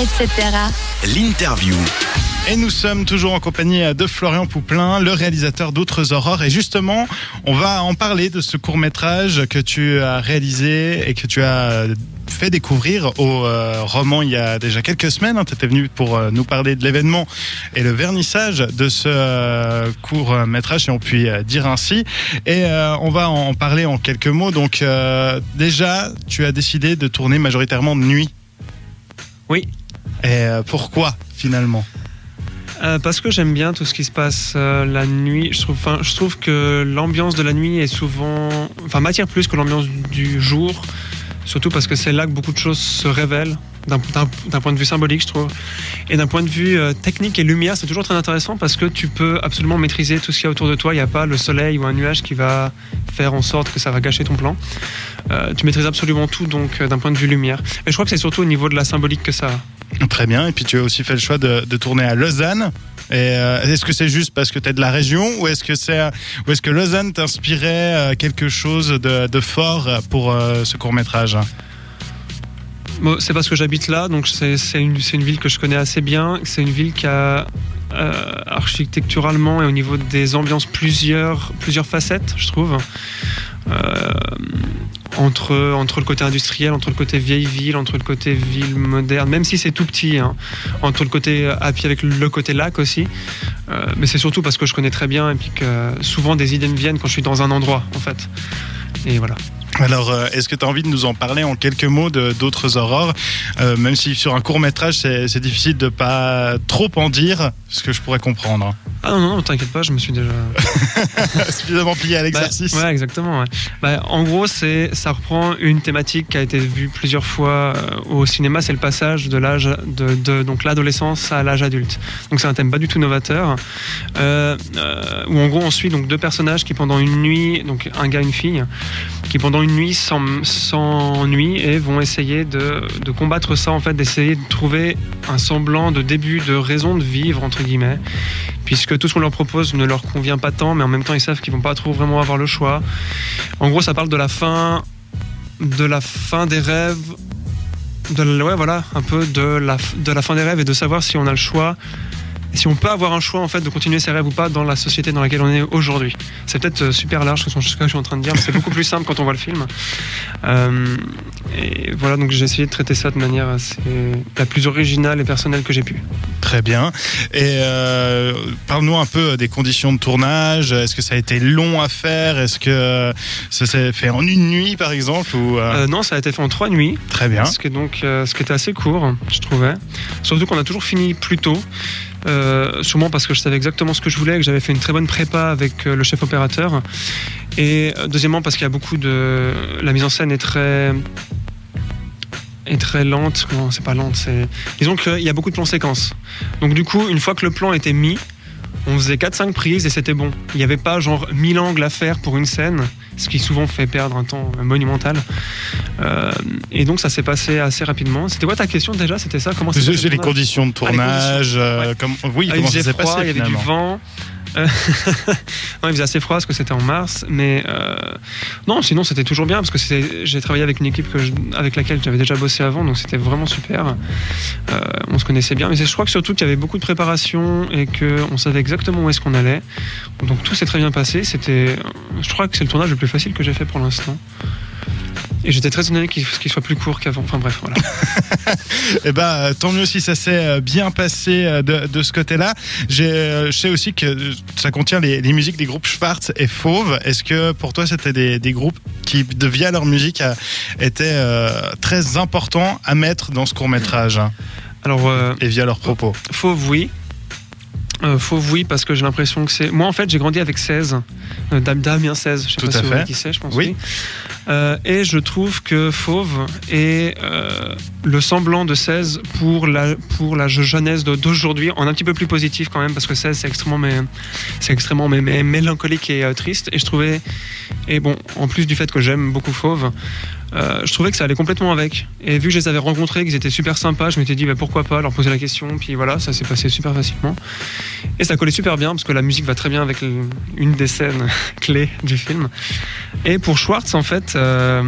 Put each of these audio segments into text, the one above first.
etc. L'interview. Et nous sommes toujours en compagnie de Florian Pouplin, le réalisateur d'Outres Aurores. Et justement, on va en parler de ce court métrage que tu as réalisé et que tu as fait découvrir au euh, roman il y a déjà quelques semaines. tu étais venu pour euh, nous parler de l'événement et le vernissage de ce euh, court métrage, si on peut dire ainsi. Et on va en parler en quelques mots. Donc déjà, tu as décidé de tourner majoritairement de nuit. Oui. Et pourquoi finalement parce que j'aime bien tout ce qui se passe la nuit. Je trouve, que l'ambiance de la nuit est souvent, enfin, m'attire plus que l'ambiance du jour. Surtout parce que c'est là que beaucoup de choses se révèlent, d'un point de vue symbolique, je trouve. Et d'un point de vue euh, technique et lumière, c'est toujours très intéressant parce que tu peux absolument maîtriser tout ce qu'il y a autour de toi. Il n'y a pas le soleil ou un nuage qui va faire en sorte que ça va gâcher ton plan. Euh, tu maîtrises absolument tout, donc euh, d'un point de vue lumière. Et je crois que c'est surtout au niveau de la symbolique que ça Très bien. Et puis tu as aussi fait le choix de, tourner à Lausanne. est-ce que c'est juste parce que tu es de la région ou est-ce que ou est-ce que Lausanne t'inspirait quelque chose de, fort pour ce court métrage c'est parce que j'habite là, donc c'est une, ville que je connais assez bien. C'est une ville qui a euh, architecturalement et au niveau des ambiances plusieurs, plusieurs facettes, je trouve. Euh, entre, le côté industriel, entre le côté vieille ville, entre le côté ville moderne, même si c'est tout petit, hein. entre le côté à pied avec le côté lac aussi. Euh, mais c'est surtout parce que je connais très bien et que souvent des idées me viennent quand je suis dans un endroit, en fait. Et voilà. Alors, euh, est-ce que tu as envie de nous en parler en quelques mots d'autres aurores? Euh, Même si sur un court métrage, c'est difficile de pas trop en dire, ce que je pourrais comprendre. Ah non, non, t'inquiète pas, je me suis déjà suffisamment plié à l'exercice. Bah, ouais, exactement. Bah, en gros, c'est ça reprend une thématique qui a été vue plusieurs fois euh, au cinéma, c'est le passage de l'âge de, donc l'adolescence à l'âge adulte. Donc c'est un thème pas du tout novateur, où en gros on suit donc deux personnages qui pendant une nuit, donc un gars, une fille, qui pendant une nuit sans, nuit et vont essayer de, combattre ça, en fait, d'essayer de trouver un semblant de début de raison de vivre, entre guillemets, puisque tout ce qu'on leur propose ne leur convient pas tant, mais en même temps ils savent qu'ils vont pas trop vraiment avoir le choix. En gros, ça parle de la fin, de la fin des rêves, de, ouais, voilà, un peu de la, de la fin des rêves et de savoir si on a le choix si on peut avoir un choix en fait de continuer ses rêves ou pas dans la société dans laquelle on est aujourd'hui. C'est peut-être euh, super large ce que je suis en train de dire, mais c'est beaucoup plus simple quand on voit le film. Euh, et voilà, donc j'ai essayé de traiter ça de manière assez, la plus originale et personnelle que j'ai pu. Très bien. Et euh, parle-nous un peu des conditions de tournage. Est-ce que ça a été long à faire? Est-ce que ça s'est fait en une nuit par exemple ou Non, ça a été fait en trois nuits. Très bien. Ce qui donc ce qui était assez court, je trouvais. Surtout qu'on a toujours fini plus tôt. Euh, sûrement parce que je savais exactement ce que je voulais, que j'avais fait une très bonne prépa avec euh, le chef opérateur. Et euh, deuxièmement parce qu'il y a beaucoup de... La mise en scène est très est très lente. c'est pas lente, c'est. Disons qu'il y a beaucoup de plans séquences. Donc du coup, une fois que le plan était mis, on faisait 4-5 prises et c'était bon. Il n'y avait pas genre 1000 angles à faire pour une scène, ce qui souvent fait perdre un temps monumental. Euh, et donc ça s'est passé assez rapidement. C'était quoi ta question déjà? C'était ça? Comment C'est les conditions de tournage. Euh, comme... Oui, ah, comment il faisait froid, il y avait du vent. Euh, non, il faisait assez froid parce que c'était en mars, mais euh, non, sinon c'était toujours bien parce que j'ai travaillé avec une équipe avec laquelle j'avais déjà bossé avant, donc c'était vraiment super. Euh, on se connaissait bien, mais je crois que surtout qu'il y avait beaucoup de préparation et qu'on savait exactement où est-ce qu'on allait. Donc tout s'est très bien passé. C'était, je crois que c'est le tournage le plus facile que j'ai fait pour l'instant. Et j'étais très étonné qu'il soit plus court qu'avant. Enfin bref, voilà. eh ben, euh, tant mieux si ça s'est euh, bien passé euh, de, ce côté-là. Je sais aussi que ça contient les, musiques des groupes Schwartz et Fauve. Est-ce que pour toi, c'était des, groupes qui, de, via leur musique, étaient très importants à mettre dans ce court métrage Alors, et via leurs propos? Fauve, oui. Euh, fauve, oui, parce que j'ai l'impression que c'est. Moi, en fait, j'ai grandi avec 16. Euh, Damien 16, je sais pas si vous qui c'est, je pense. Oui. Euh, et je trouve que Fauve est le semblant de 16 pour la, pour la jeunesse d'aujourd'hui, en un petit peu plus positif quand même, parce que 16, c'est extrêmement, mais, c'est extrêmement mais, mélancolique et triste. Et je trouvais. Et bon, en plus du fait que j'aime beaucoup Fauve, euh, je trouvais que ça allait complètement avec. Et vu que je les avais rencontrés, qu'ils étaient super sympas, je m'étais dit bah, pourquoi pas leur poser la question. Puis voilà, ça s'est passé super facilement. Et ça collait super bien parce que la musique va très bien avec une des scènes clés du film. Et pour Schwartz, en fait, euh,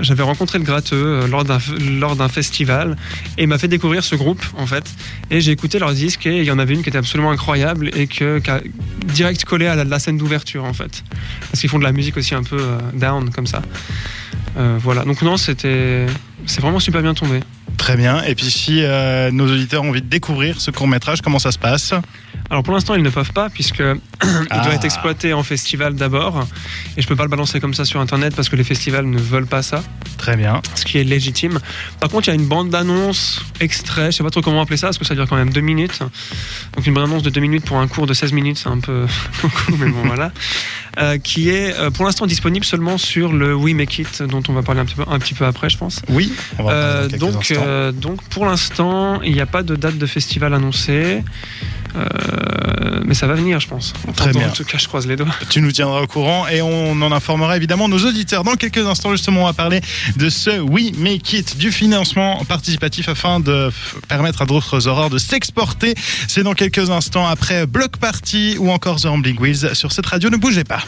j'avais rencontré le gratteux euh, lors d'un lors d'un festival et il m'a fait découvrir ce groupe en fait. Et j'ai écouté leurs disques et il y en avait une qui était absolument incroyable et qui a direct collé à la, scène d'ouverture en fait. Parce qu'ils font de la musique aussi un peu down comme ça. Euh, voilà. Donc non, c'était c'est vraiment super bien tombé. Très bien. Et puis si euh, nos auditeurs ont envie de découvrir ce court métrage, comment ça se passe? Alors pour l'instant, ils ne peuvent pas puisque il Ah. doit être exploité en festival d'abord et je peux pas le balancer comme ça sur internet parce que les festivals ne veulent pas ça. Très bien. ce qui est légitime. Par contre, il y a une bande d'annonce extrait, je sais pas trop comment appeler ça, parce que ça dure quand même deux minutes. Donc une bande annonce de deux minutes pour un cours de 16 minutes, c'est un peu beaucoup, mais bon voilà. Euh, qui est euh, pour l'instant disponible seulement sur le We Make It, dont on va parler un petit peu, un petit peu après, je pense. Oui. On va Euh, donc, euh, donc pour l'instant, il n'y a pas de date de festival annoncée. Euh, mais ça va venir, je pense. Très bien. En tout cas, je croise les doigts. Tu nous tiendras au courant et on en informera évidemment nos auditeurs. Dans quelques instants, justement, on va parler de ce We Make It, du financement participatif afin de permettre à d'autres aurores de s'exporter. C'est dans quelques instants après Block Party ou encore The Rambling Wheels sur cette radio. Ne bougez pas.